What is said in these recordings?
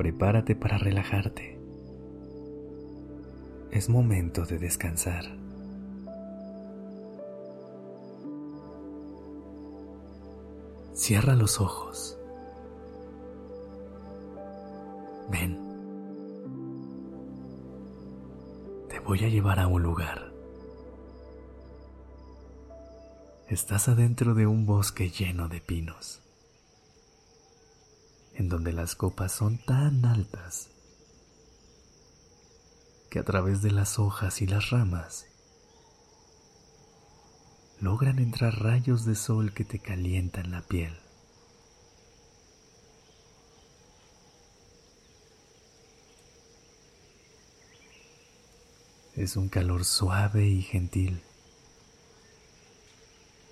Prepárate para relajarte. Es momento de descansar. Cierra los ojos. Ven. Te voy a llevar a un lugar. Estás adentro de un bosque lleno de pinos, en donde las copas son tan altas que a través de las hojas y las ramas logran entrar rayos de sol que te calientan la piel. Es un calor suave y gentil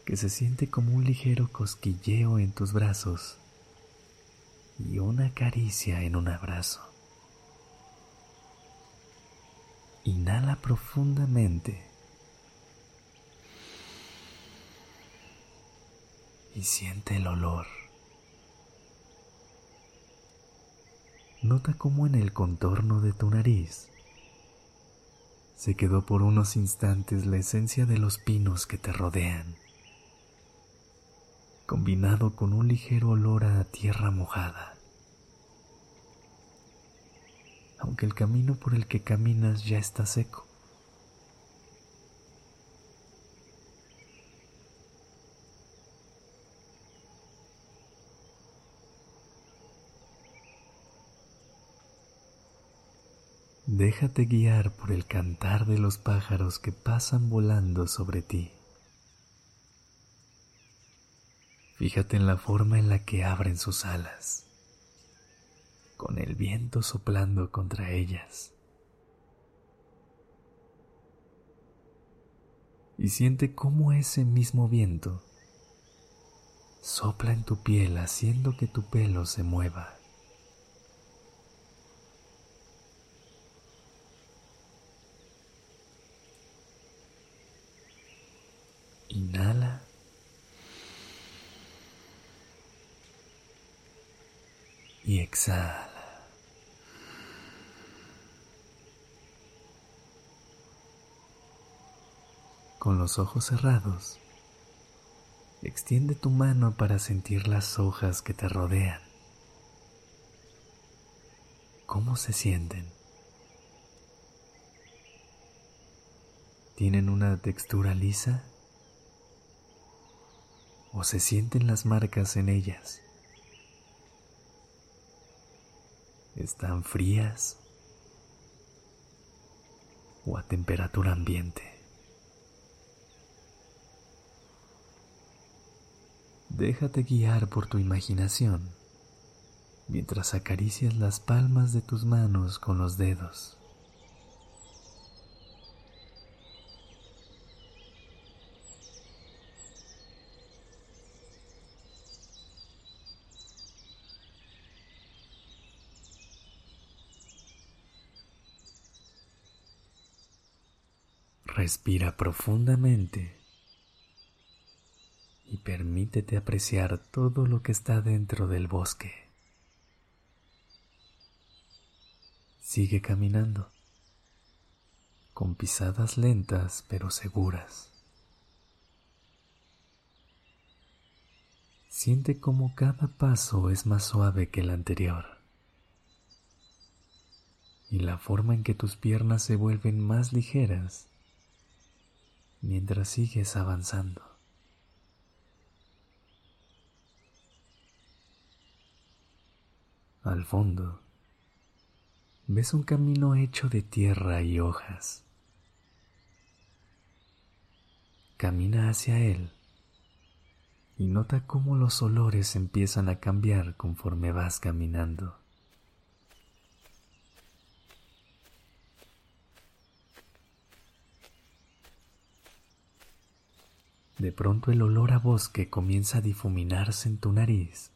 que se siente como un ligero cosquilleo en tus brazos y una caricia en un abrazo. Inhala profundamente y siente el olor. Nota cómo en el contorno de tu nariz se quedó por unos instantes la esencia de los pinos que te rodean combinado con un ligero olor a tierra mojada. Aunque el camino por el que caminas ya está seco. Déjate guiar por el cantar de los pájaros que pasan volando sobre ti. Fíjate en la forma en la que abren sus alas, con el viento soplando contra ellas. Y siente cómo ese mismo viento sopla en tu piel haciendo que tu pelo se mueva. Inhala. Exhala. Con los ojos cerrados, extiende tu mano para sentir las hojas que te rodean. ¿Cómo se sienten? ¿Tienen una textura lisa? ¿O se sienten las marcas en ellas? Están frías o a temperatura ambiente. Déjate guiar por tu imaginación mientras acaricias las palmas de tus manos con los dedos. Respira profundamente y permítete apreciar todo lo que está dentro del bosque. Sigue caminando, con pisadas lentas pero seguras. Siente como cada paso es más suave que el anterior y la forma en que tus piernas se vuelven más ligeras mientras sigues avanzando. Al fondo, ves un camino hecho de tierra y hojas. Camina hacia él y nota cómo los olores empiezan a cambiar conforme vas caminando. De pronto el olor a bosque comienza a difuminarse en tu nariz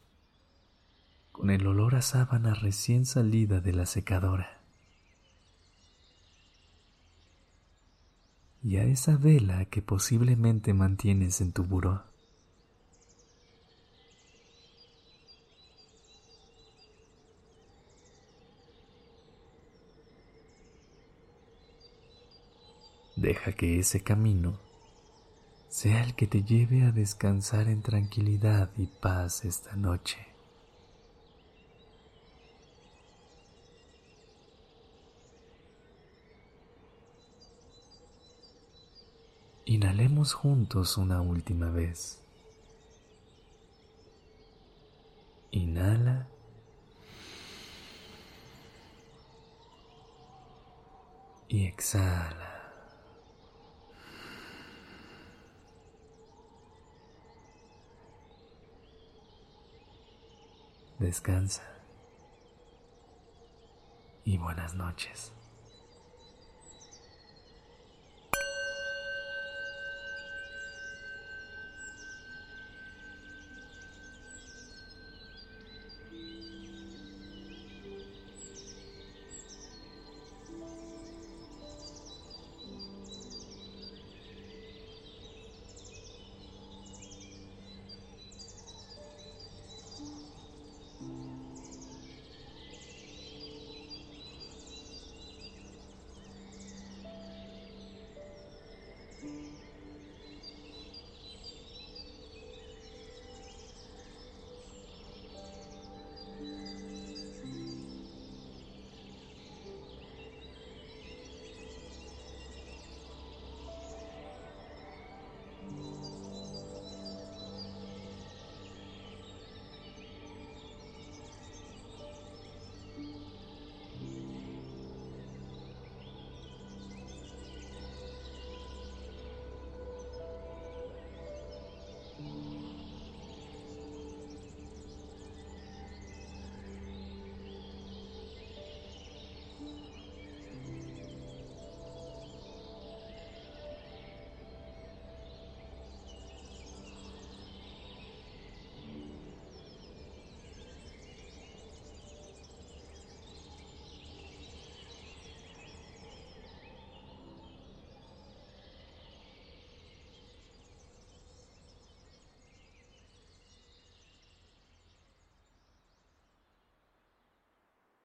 con el olor a sábana recién salida de la secadora. Y a esa vela que posiblemente mantienes en tu buró. Deja que ese camino sea el que te lleve a descansar en tranquilidad y paz esta noche. Inhalemos juntos una última vez. Inhala. Y exhala. Descansa y buenas noches.